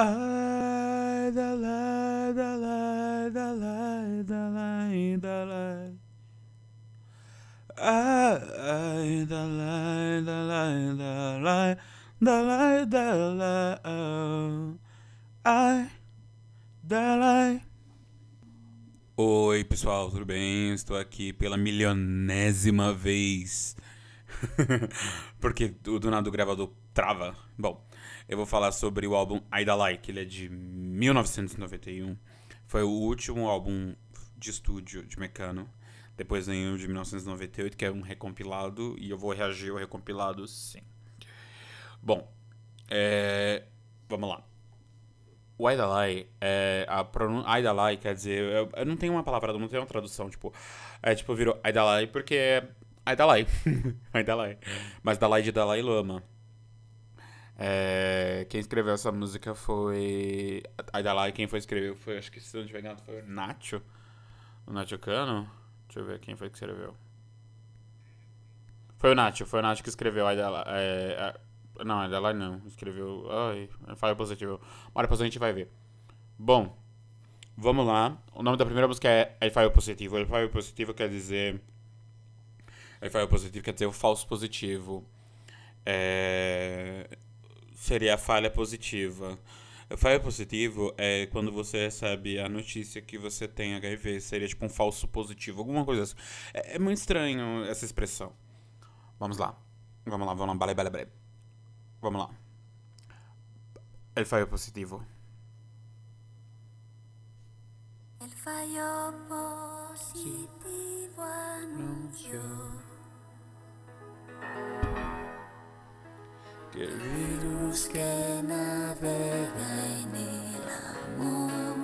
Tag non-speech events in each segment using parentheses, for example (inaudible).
Ai, Dalai, Dalai, Dalai, Dalai, Dalai. Ai, Dalai, Dalai, Dalai, Dalai, Dalai. oh. Ai, Dalai. Oi, pessoal, tudo bem? Estou aqui pela milionésima vez. (laughs) Porque o do nada do gravador trava. Bom, eu vou falar sobre o álbum I Like, ele é de 1991. Foi o último álbum de estúdio de Mecano. Depois veio o de 1998, que é um recompilado, e eu vou reagir ao recompilado sim. Bom, é... vamos lá. O Aidalai, é, a pronúncia Aidalai quer dizer, eu, eu, não tenho uma palavra, não tenho uma tradução, tipo, é tipo, virou Aidalai porque é Aidalai, (laughs) Aidalai, mas Dalai de Dalai Lama. É, quem escreveu essa música foi Aidalai, quem foi escreveu foi, acho que se não tiver enganado, foi o Nacho, o Nacho Cano. Deixa eu ver quem foi que escreveu. Foi o Nacho, foi o Nacho que escreveu Aidalai, é, não, é dela não. Escreveu. Ai, falha positivo. Mas depois a gente vai ver. Bom, vamos lá. O nome da primeira música é El Falho Positivo. El Falho Positivo quer dizer. El Falho Positivo quer dizer o falso positivo. É... Seria a falha positiva. O falho positivo é quando você recebe a notícia que você tem HIV. Seria tipo um falso positivo, alguma coisa assim. É, é muito estranho essa expressão. Vamos lá. Vamos lá, vamos lá. Balé, balé, balé. Vamos lá. El fallo positivo. El fallo positivo anunció que que en el amor.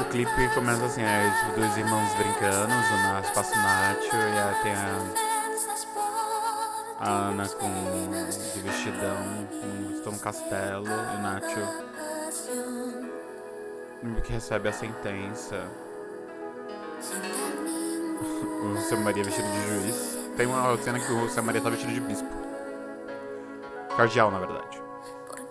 O clipe começa assim, é tipo, dois irmãos brincando, o espaço Nacho e aí tem a a Ana com de vestidão, estão no castelo, e o Nacho que recebe a sentença. (laughs) O Sam Maria vestido de juiz. Tem uma cena que o Sam Maria tá vestido de bispo. Cardeal, na verdade.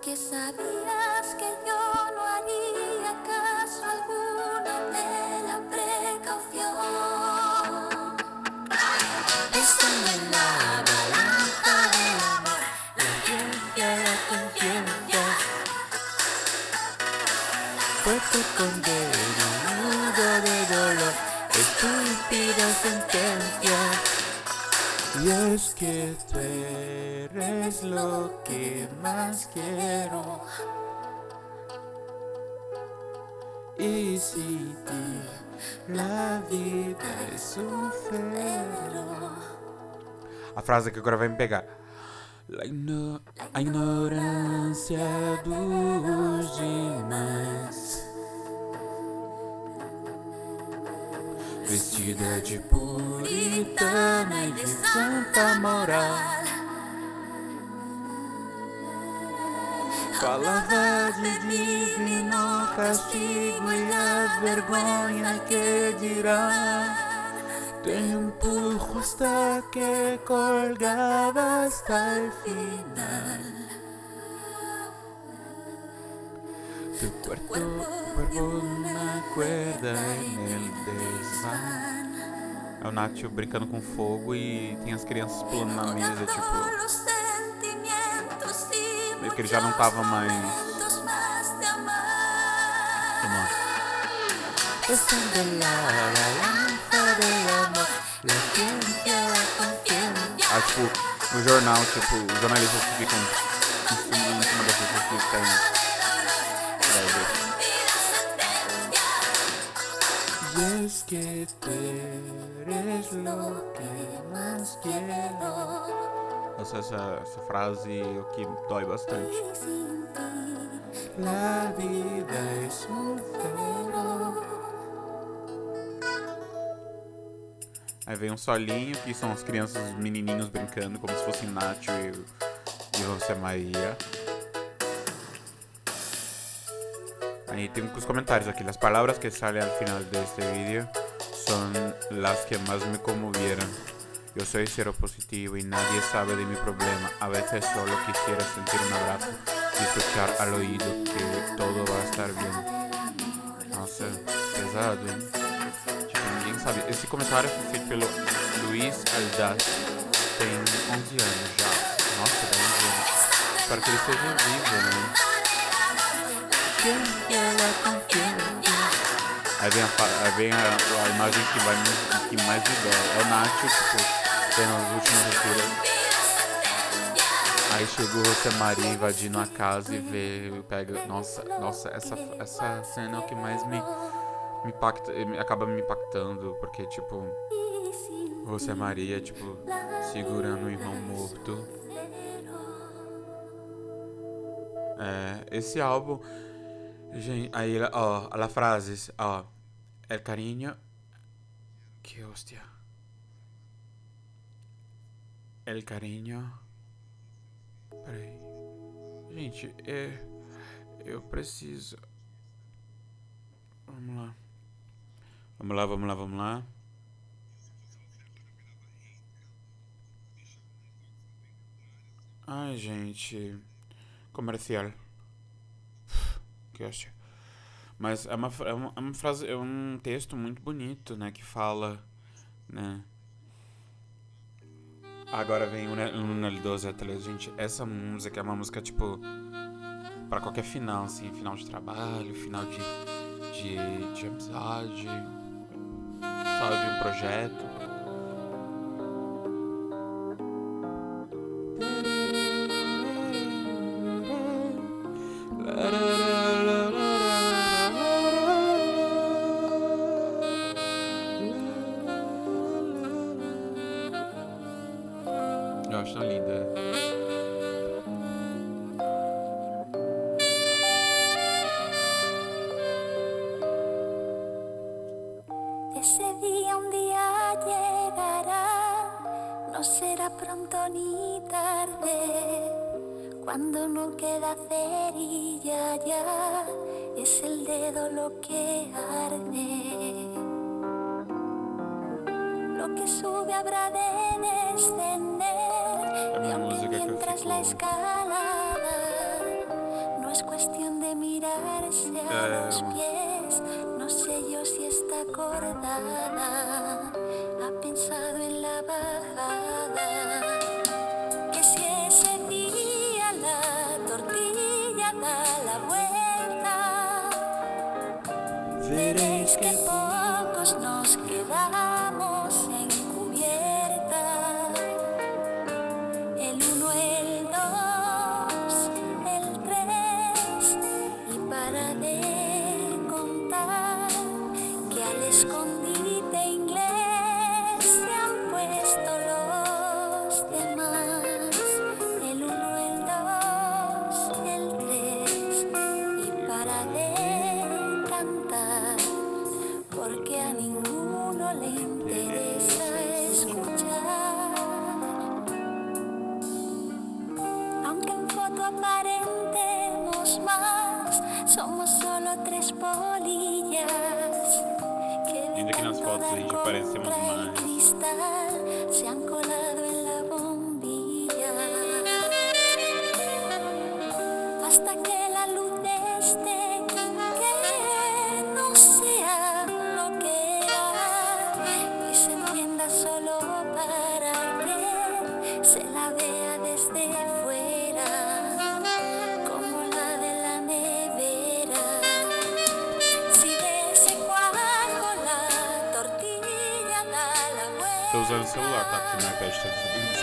porque sabías que yo no haría caso alguno de la precaución. Estando en la balanza del amor, ciencia y la conciencia. Fuerte condena, nudo de dolor, estúpida sentencia. Es que tú eres lo que más quiero. Y si ti la vida es un ferro. A frase que agora vai me pegar. La igno- a ignorância dos demais. Vestida de puritana e de santa moral. Falava de divino castigo e a vergonha que dirá. Tempo hasta que colgaba hasta el final. Tu cuerpo, cuerpo una cuerda en el desván. É o Nacho brincando com fogo e tem as crianças pulando na mesa, tipo. Meio que ele já não tava mais. Vamos lá. Ah, tipo, no jornal, tipo, os jornalistas ficam em cima, em cima das pessoas que têm. Que tú eres lo que más quiero. Essa, essa, essa frase é o que dói bastante. La vida es un. Aí vem um solinho, que são as crianças, os menininhos brincando, como se fossem Nacho e, e José Maria. Ahí tengo os comentários aqui. As palavras que salen al final de este vídeo son las que más me conmovieron. Yo soy cero positivo y nadie sabe de mi problema. A veces solo quisiera sentir un abrazo y escuchar al oído que todo va a estar bien. Nossa, pesado, hein? Tipo, ninguém sabe. Esse comentário foi feito pelo Luiz Aldaz. Tem 11 anos já. Nossa, 10 anos. Espero que ele esteja vivo, né? Aí vem a, aí vem a, a imagem que, vai, que mais me dói. É o Nacho, tipo tendo as últimas leituras. Aí chegou o José Maria invadindo a casa e vê, pega. Nossa, nossa, essa, essa cena é o que mais me, me impacta, acaba me impactando, porque tipo. José Maria, tipo, segurando o irmão morto. É, esse álbum. Gente, aí, ó, a frases, ó. El cariño. Que hostia. El Carinho. Peraí. Gente, é. Eu preciso. Vamos lá. Vamos lá, vamos lá, vamos lá. Ai, gente. Comercial. Que hostia. Mas é uma, é uma, é uma frase, é um texto muito bonito, né? Que fala, né? Agora vem o L12 atrás, gente. Essa música é uma música, tipo, para qualquer final, assim, final de trabalho, final de, de, de amizade, sabe, um projeto. Usando o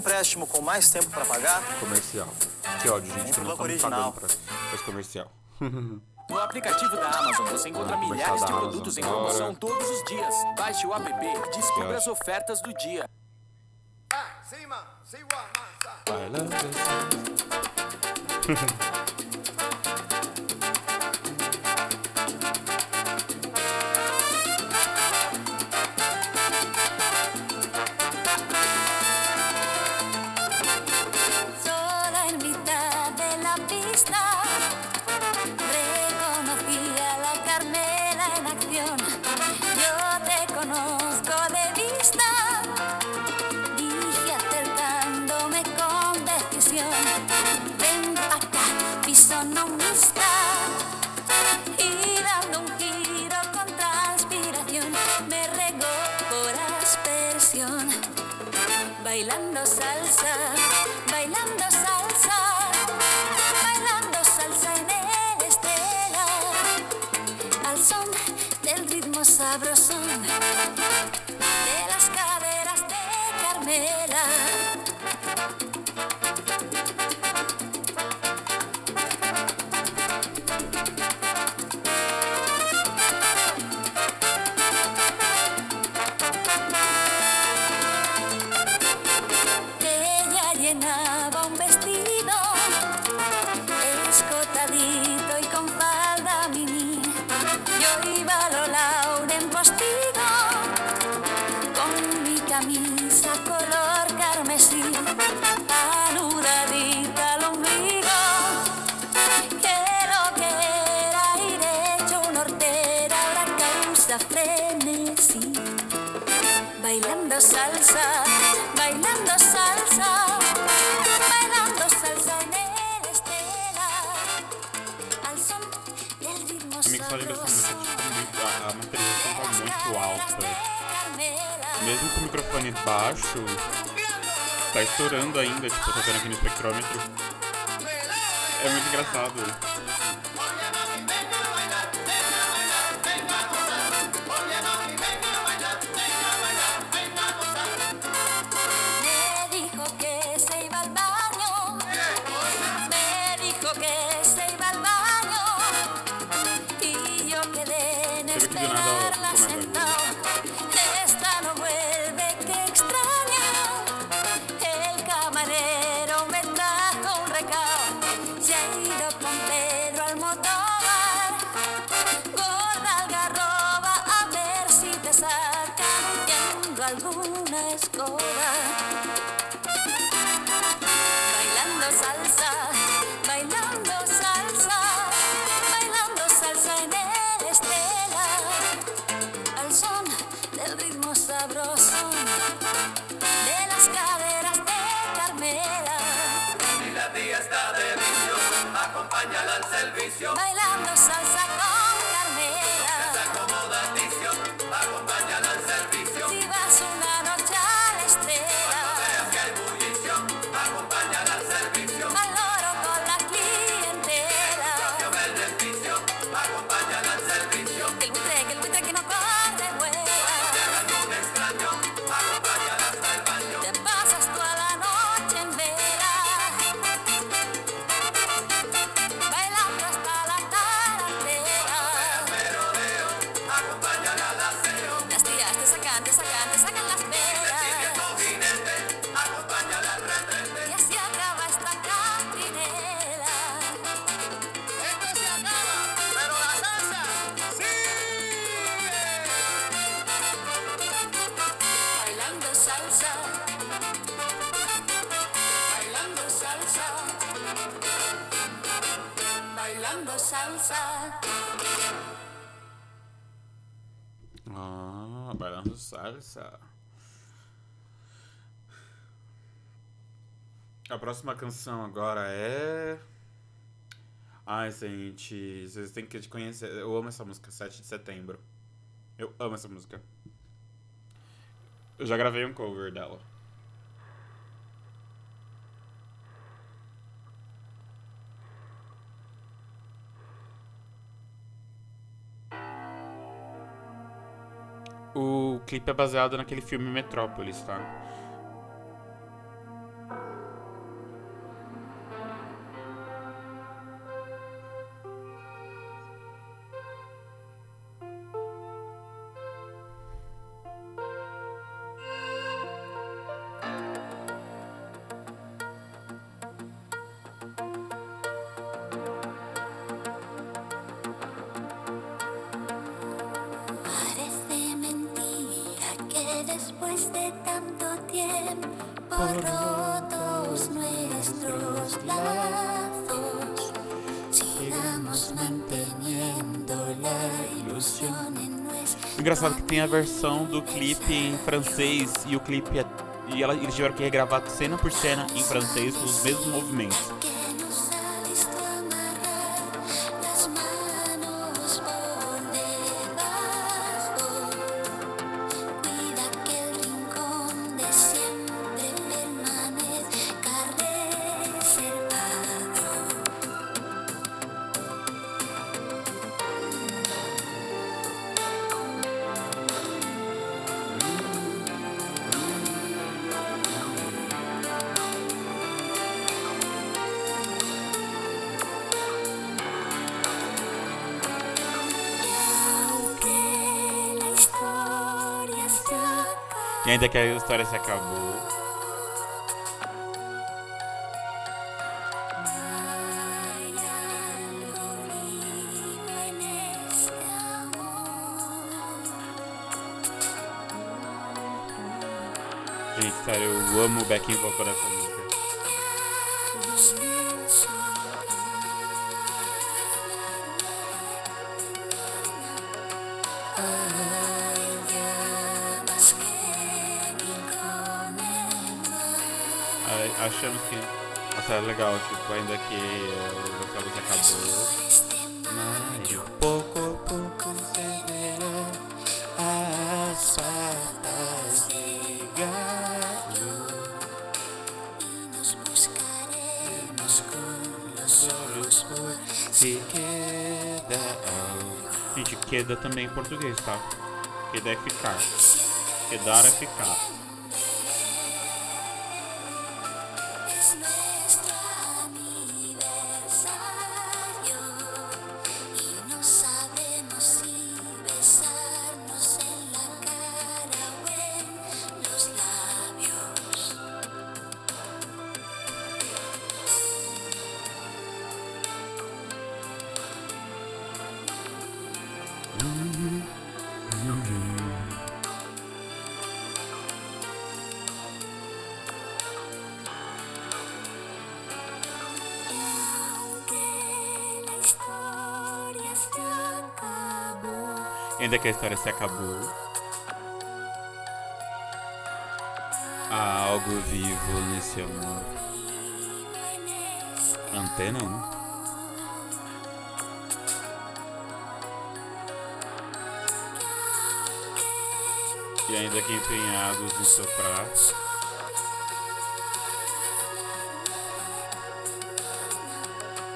empréstimo com mais tempo para pagar. Comercial. Que ódio, gente, que não estamos original. pagando para comercial. No aplicativo da Amazon você encontra milhares de produtos em promoção todos os dias. Baixe o app e descubra as ofertas do dia. (laughs) microfone baixo. Tá estourando ainda, tipo, tô vendo aqui no espectrômetro. É muito engraçado. servicio. Bailando Bailando Salsa. Ah, bailando salsa. A próxima canção agora é. Ai, gente, vocês têm que conhecer. Eu amo essa música, 7 de setembro. Eu amo essa música. Eu já gravei um cover dela. O clipe é baseado naquele filme Metrópolis, tá? A versão do clipe em francês e o clipe é, e ela, eles tiveram que regravar cena por cena em francês com os mesmos movimentos. Ainda que a história se acabou. Gente, sério, eu amo o backing vocal dessa música. Achamos que. Nossa, é legal, tipo, ainda que a história se acabou. Mas pouco a pouco se verá as patas de galho. y nos buscaremos con los olhos por se queda. Gente, queda também em português, tá? Queda é ficar. Quedar é ficar. Ainda que a história se acabou. Há algo vivo nesse amor. Antena 1. E ainda que empenhados em soprar.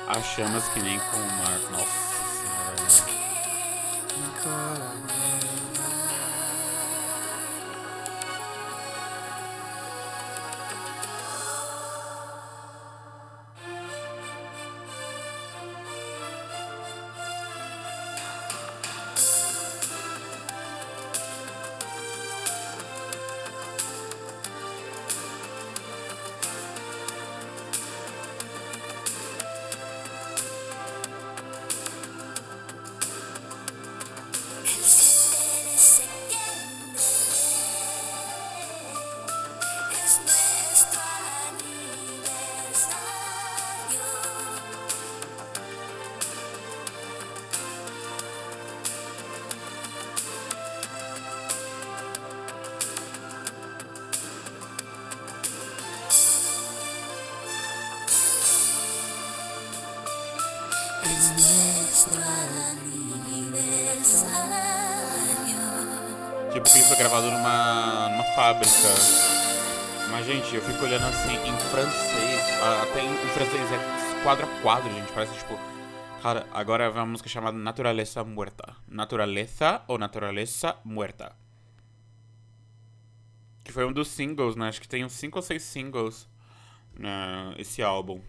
Há chamas que nem com o mar. Nossa parece tipo. Cara, agora vai uma música chamada Naturaleza Muerta. Naturaleza ou Naturaleza Muerta. Que foi um dos singles, né? Acho que tem uns 5 ou 6 singles né, álbum.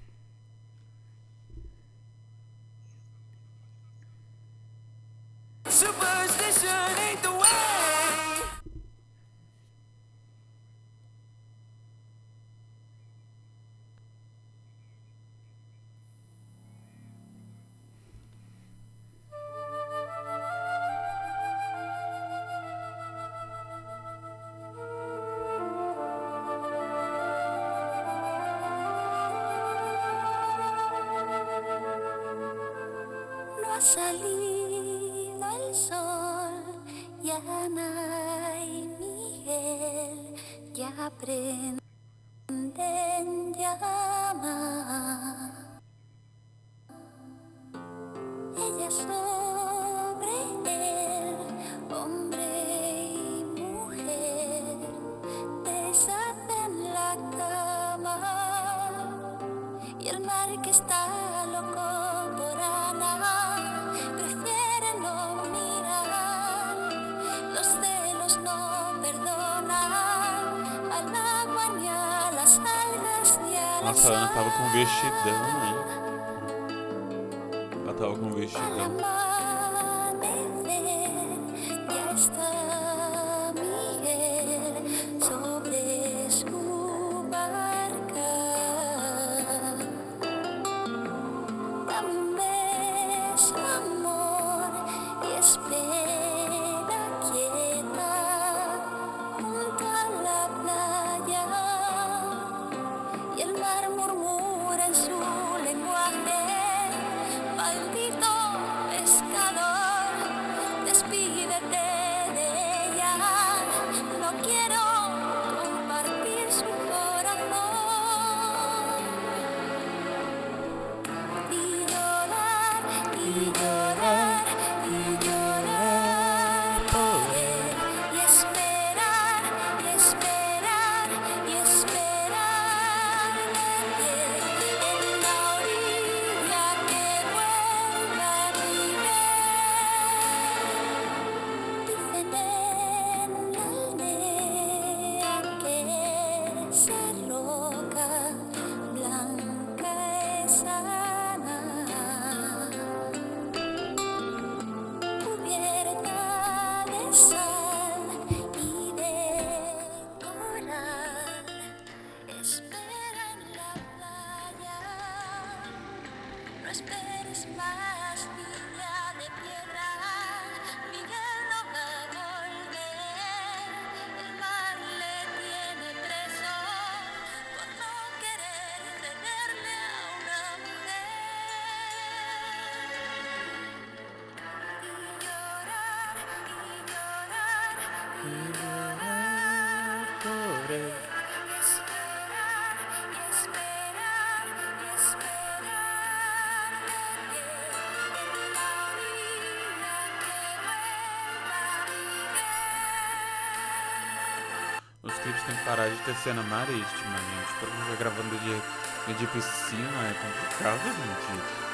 parar de ter cena marítima, gente. Porque tá gravando de, de piscina é complicado, gente.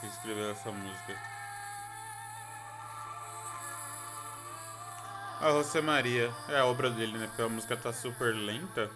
que escreveu essa música. A José Maria. É a obra dele, né? Porque a música tá super lenta.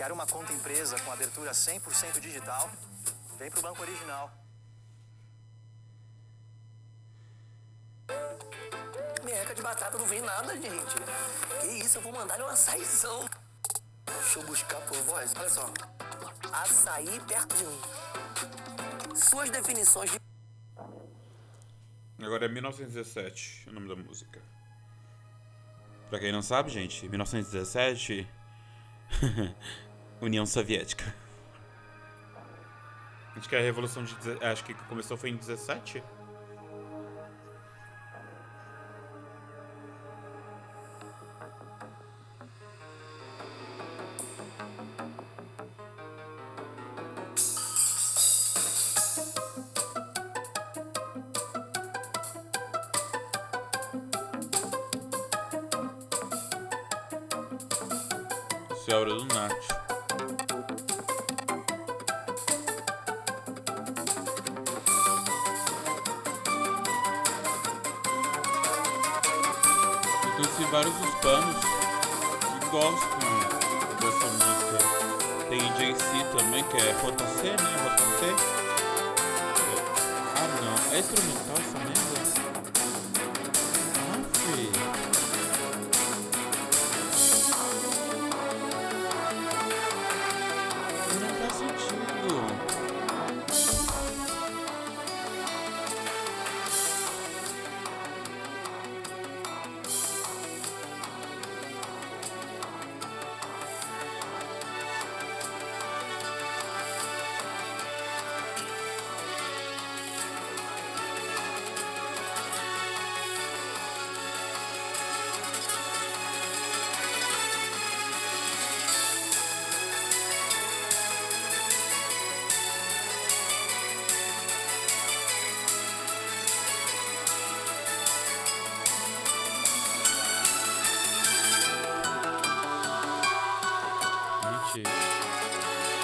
Quer uma conta empresa com abertura 100% digital? Vem pro Banco Original. Merreca de batata não vem nada, gente. Que isso, eu vou mandar uma açaizão. Deixa eu buscar por voz. Olha só. Açaí perto de mim. Suas definições de Agora é 1917 o nome da música. Pra quem não sabe, gente, 1917. (laughs) União Soviética. Acho que a revolução de. Acho que começou foi em 17?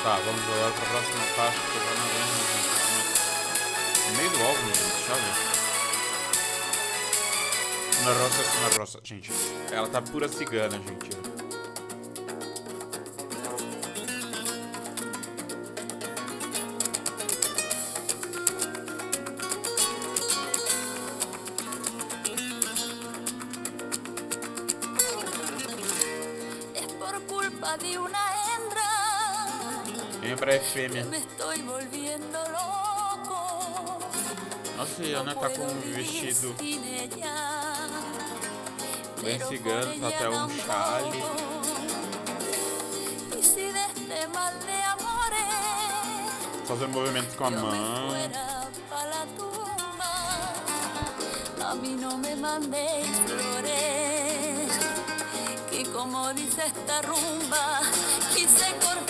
Tá, vamos agora pra próxima faixa que eu não lembro. gente. No meio do álbum, gente, deixa eu ver. Uma roça, uma roça. Gente, ela tá pura cigana, gente. Que me estoy volviendo loco. Nossa, e a Ana tá com um vestido bem cigano, tá até um chale. tampoco. Y si de este mal de amores Fazendo movimentos com a mão. a mí no me mandéis flores, que como dice esta rumba, quise cortar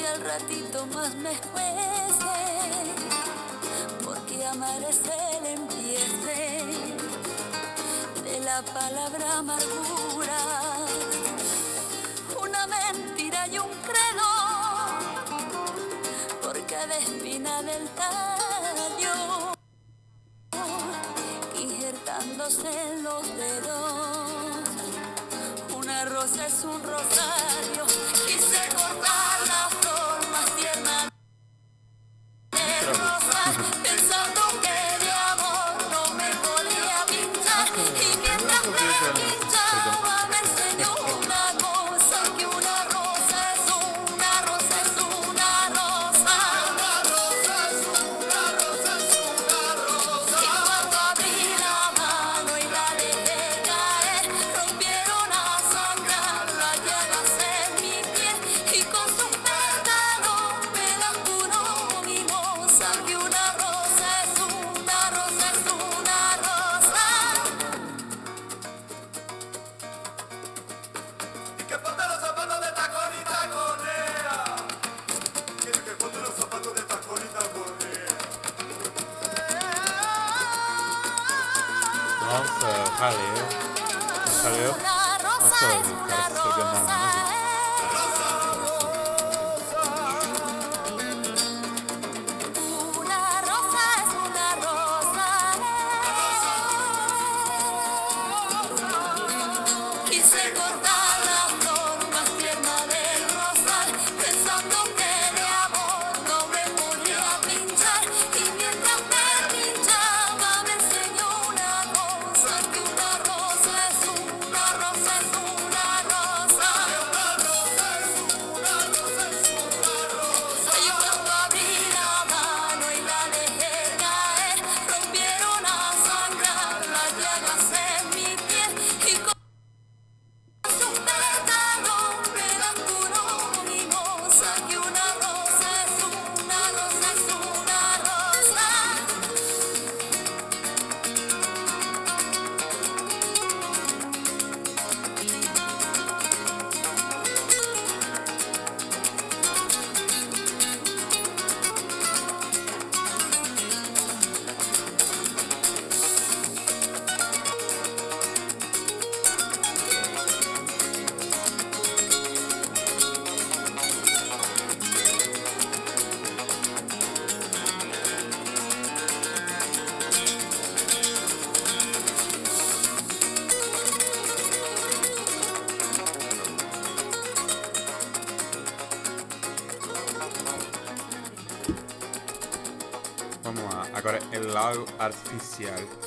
ay al ratito más me escuece, porque amar es el empiece de la palabra amargura, una mentira y un credo, por cada espina del tallo, injertándose en los dedos. Una rosa es un rosario, artificial.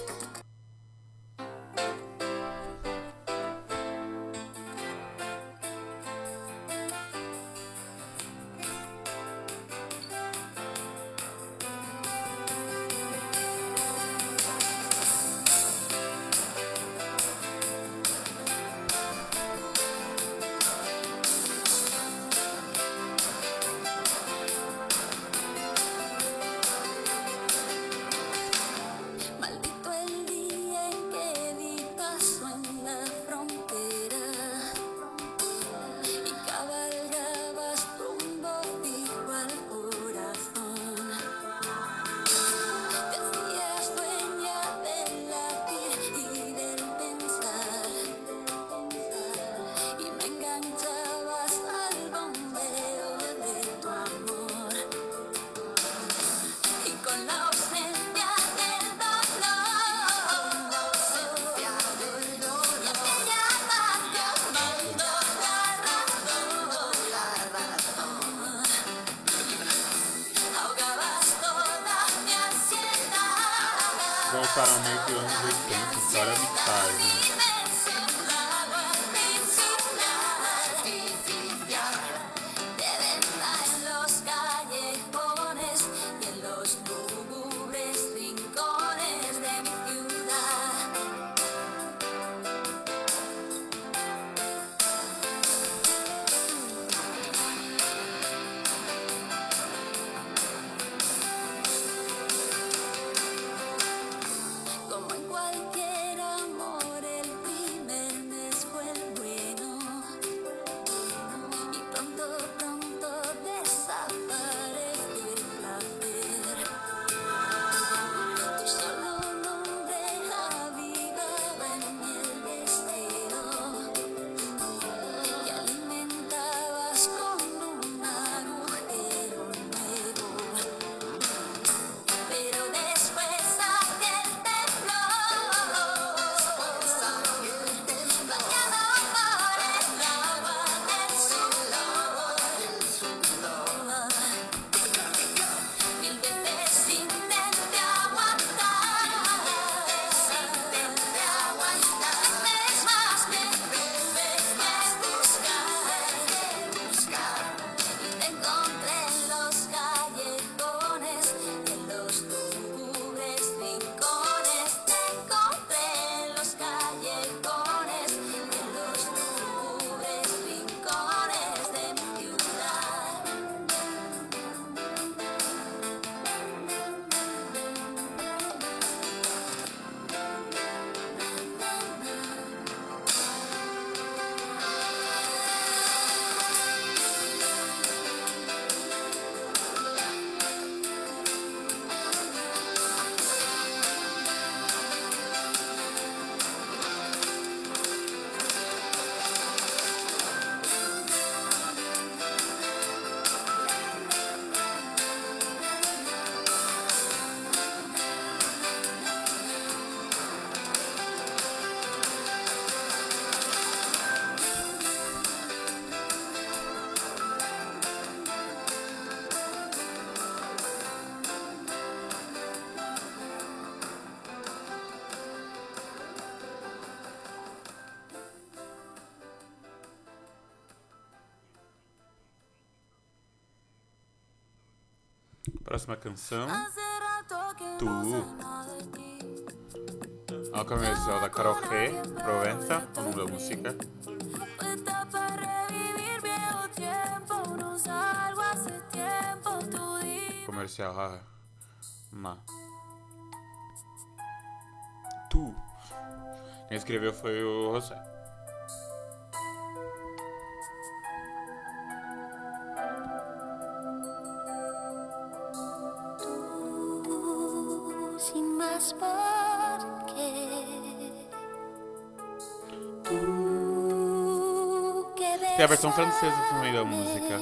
Próxima canção. Tu. Ao comercial é da Carol G, Provenza, o nome da música. Comercial, ah. Má. Tu. Quem escreveu foi o José. sin más por qué. Tu que Tem a versão francesa também da música.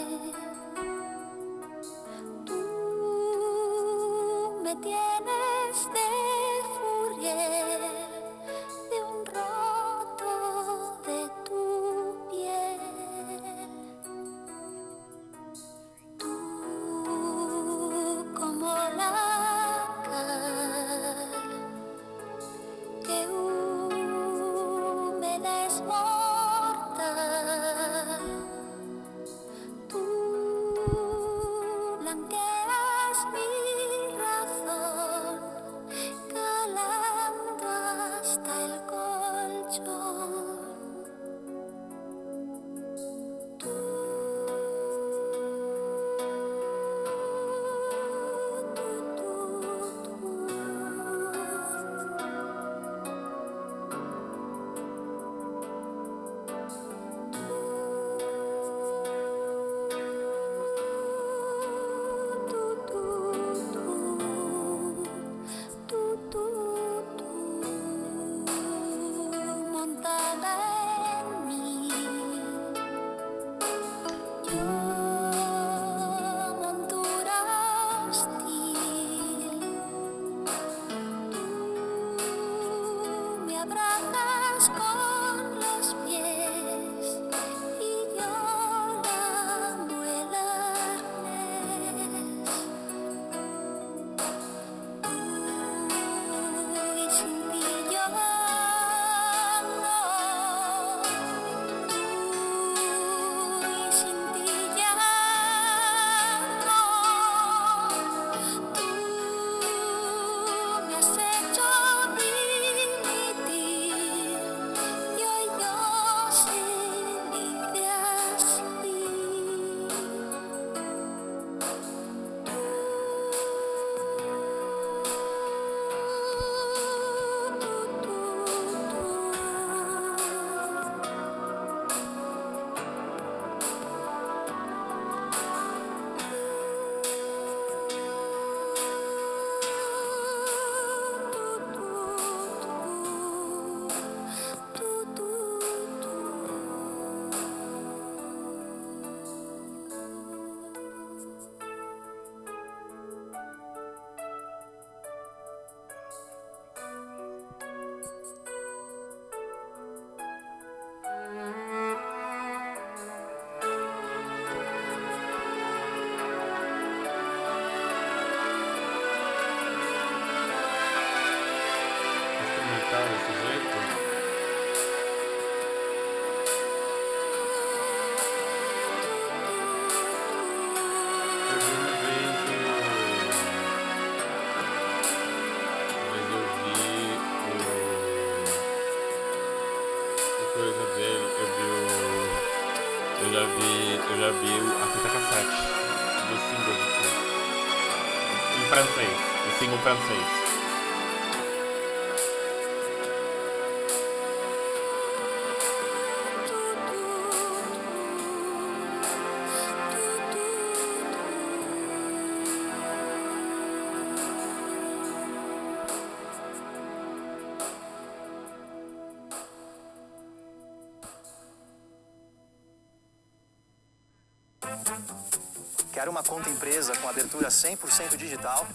Quer uma conta empresa com abertura 100% digital?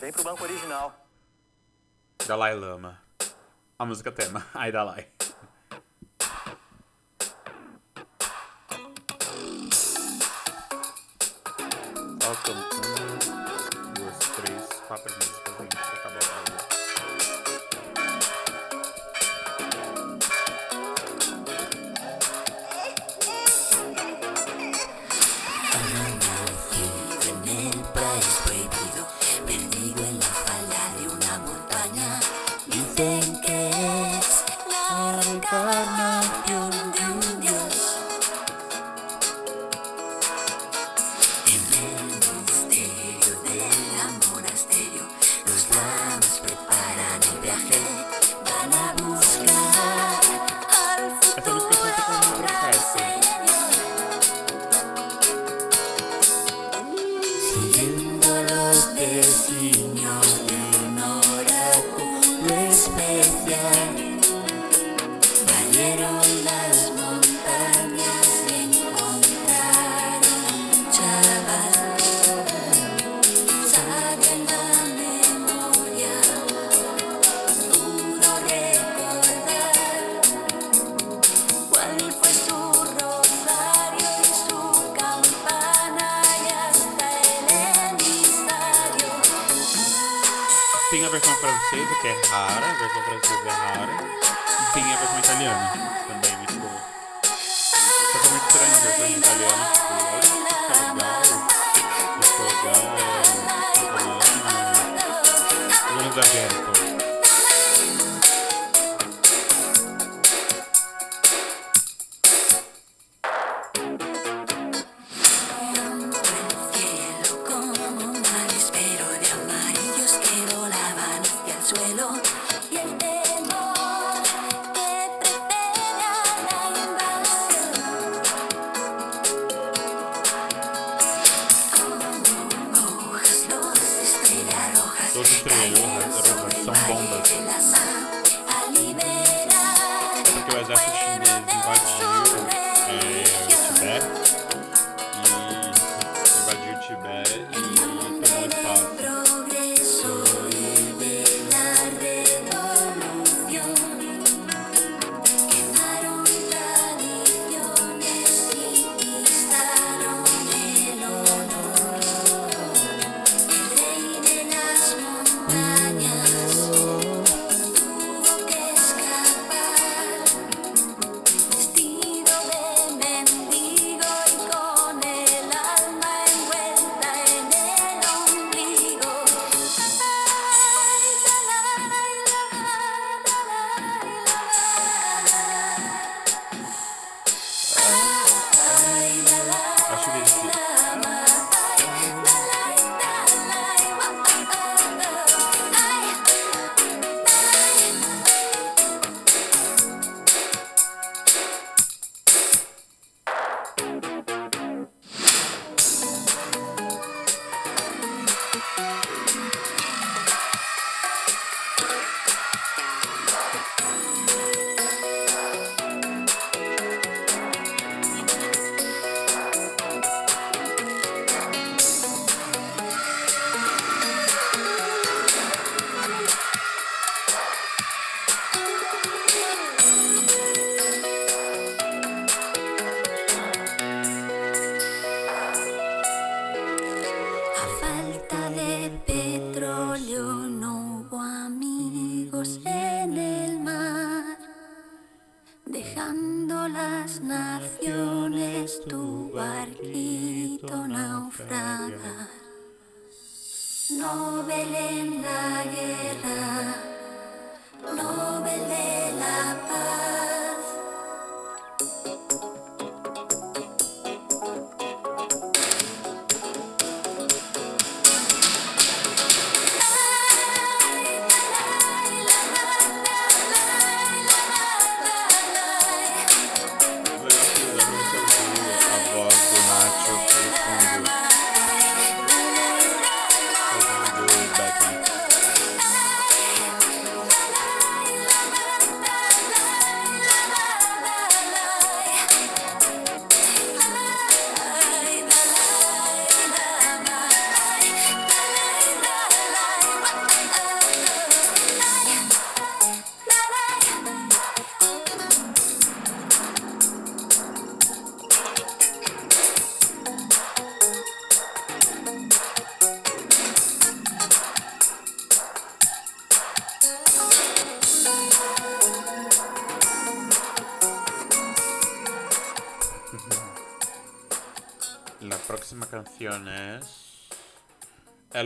Vem pro Banco Original. Dalai Lama. A música tema, (laughs) Ai Dalai.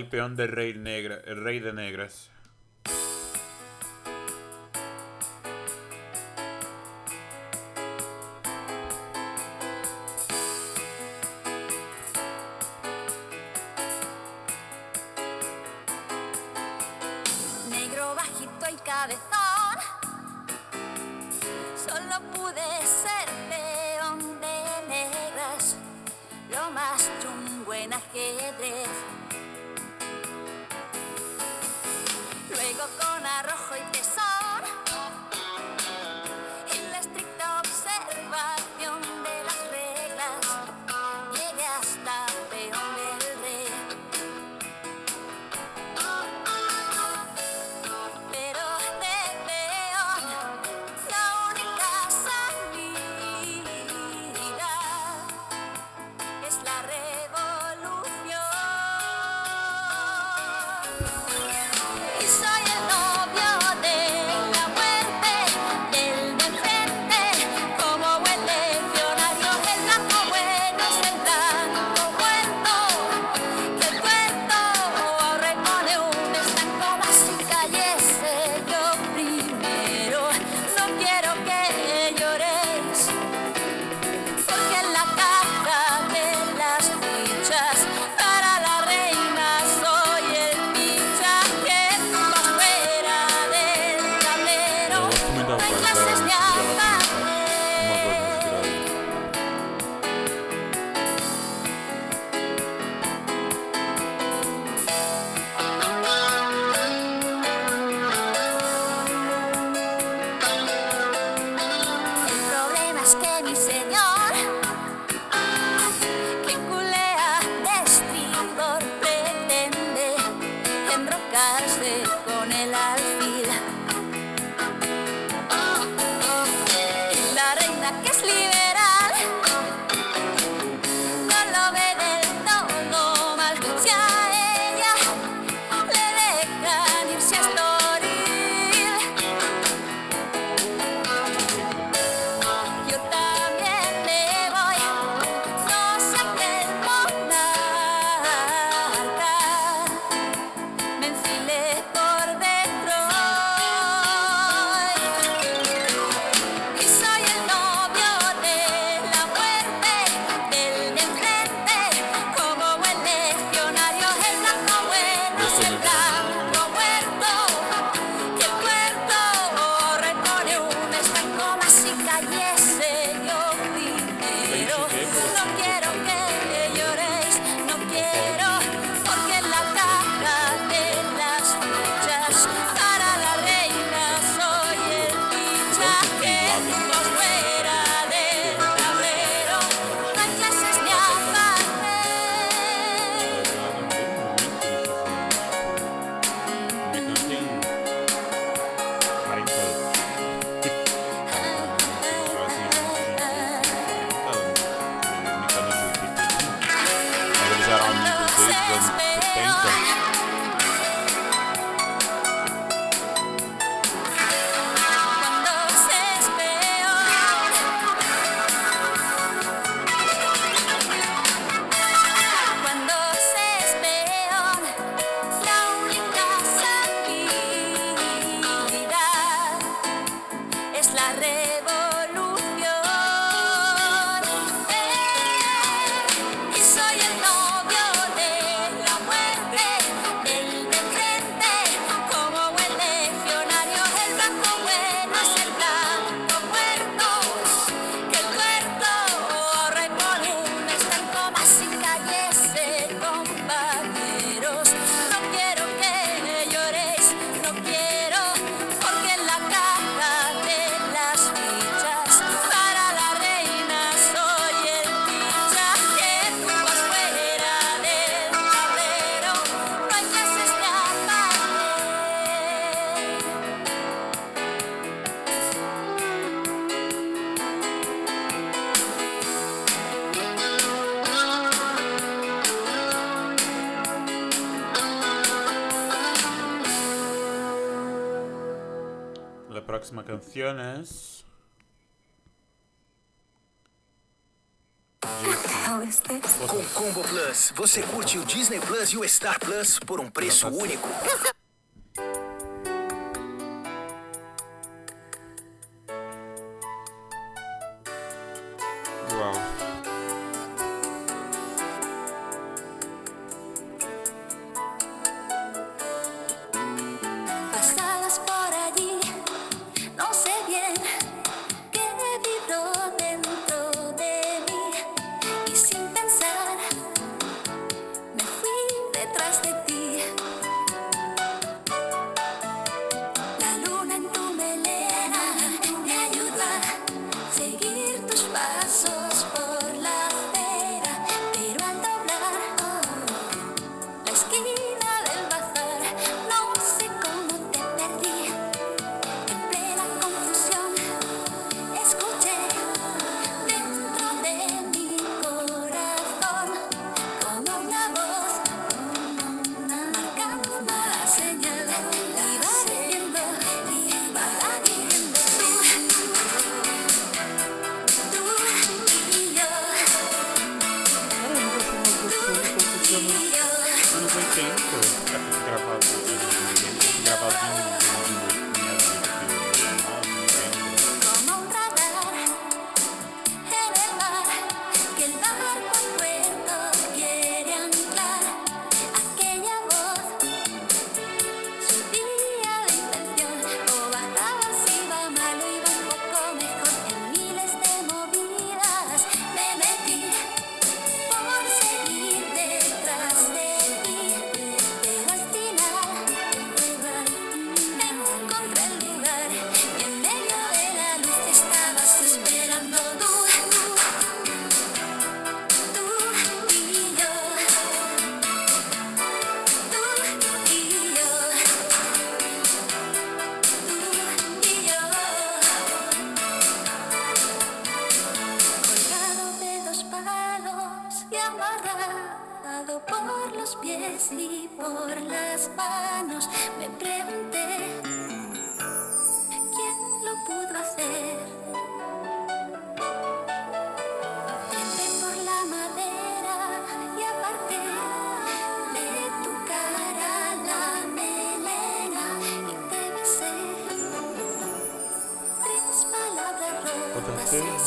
El peón del rey negra, el rey de negras. la revolución. você curte o Disney Plus e o Star Plus por um preço único.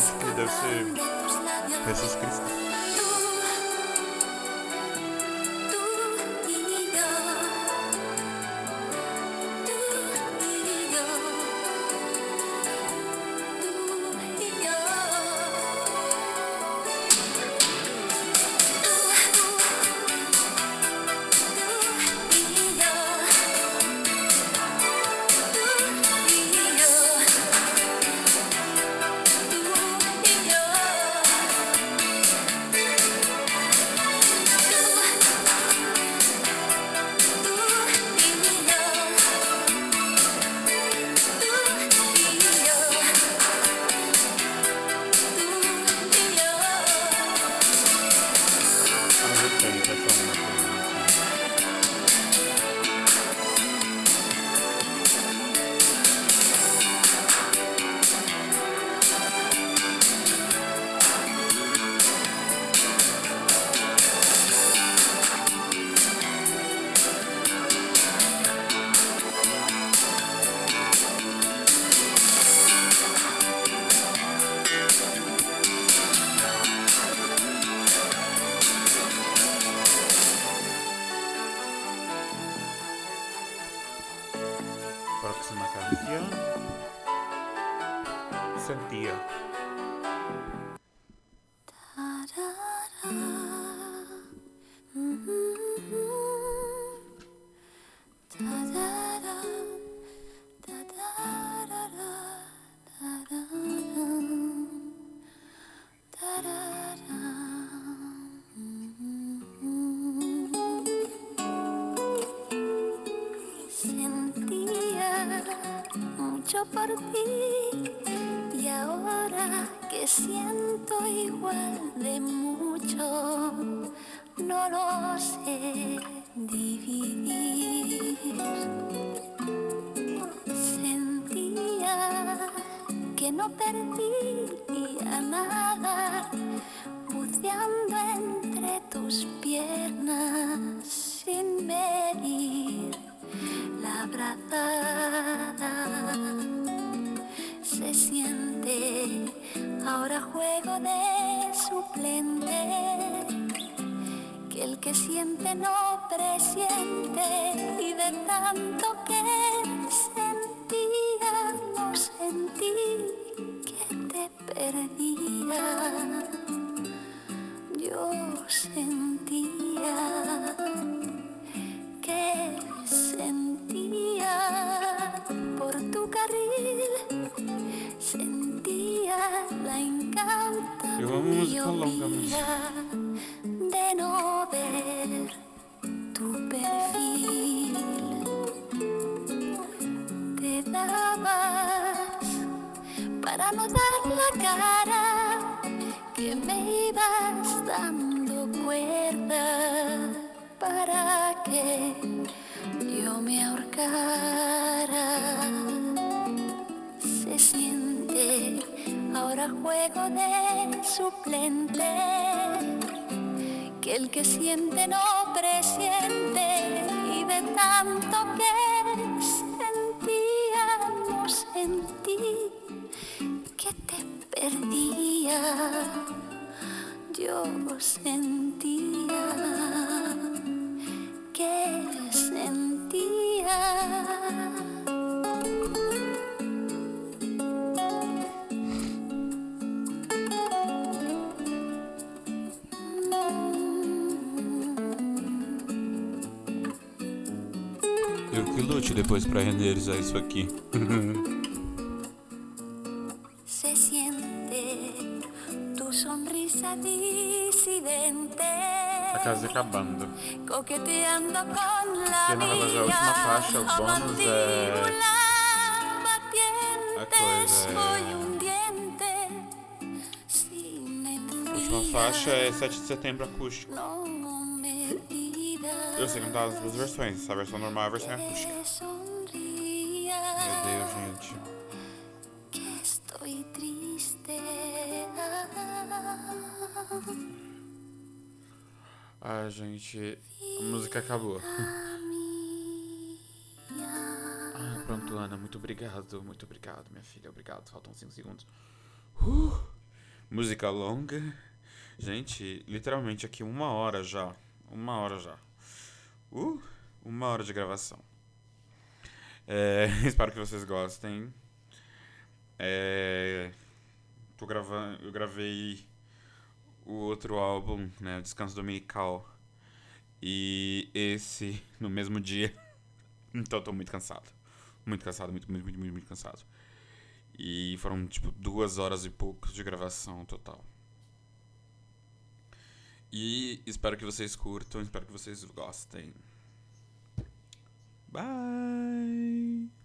Rotas ser- se acho que por ti y ahora que siento igual de mucho, no lo sé dividir. Sentía que no perdía nada buceando entre tus piernas sin medir se siente ahora juego de suplente que el que siente no presiente y de tanto que sentía no sentí que te perdía. Yo sentía que carril, sentía la incauta de no ver tu perfil. Te dabas para no dar la cara que me ibas dando cuerda para que yo me ahorcara. Ahora juego de suplente que el que siente no presiente y de tanto que sentía no sentí que te perdía yo sentía depois pra renderizar isso aqui. (laughs) se siente tu sonrisa disidente A casa acabando. coqueteando con la Que na verdade a última faixa, o bônus é- A coisa é- A última faixa é 7 de setembro acústico. Eu sei cantar as duas versões. A versão normal e a versão acústica. Ai, gente, a música acabou. Ai, pronto, Ana, muito obrigado, muito obrigado, minha filha, obrigado. Faltam 5 segundos. Uh, música longa. Gente, literalmente aqui uma hora já. Uma hora já. Uh, uma hora de gravação. É, (laughs) espero que vocês gostem. É, tô gravando, eu gravei o outro álbum, né, Descanso Dominical, e esse no mesmo dia. (laughs) Então eu tô muito cansado. Muito cansado, muito, muito, muito, muito, muito cansado. E foram, tipo, duas horas e pouco de gravação total. E espero que vocês curtam, espero que vocês gostem. Bye!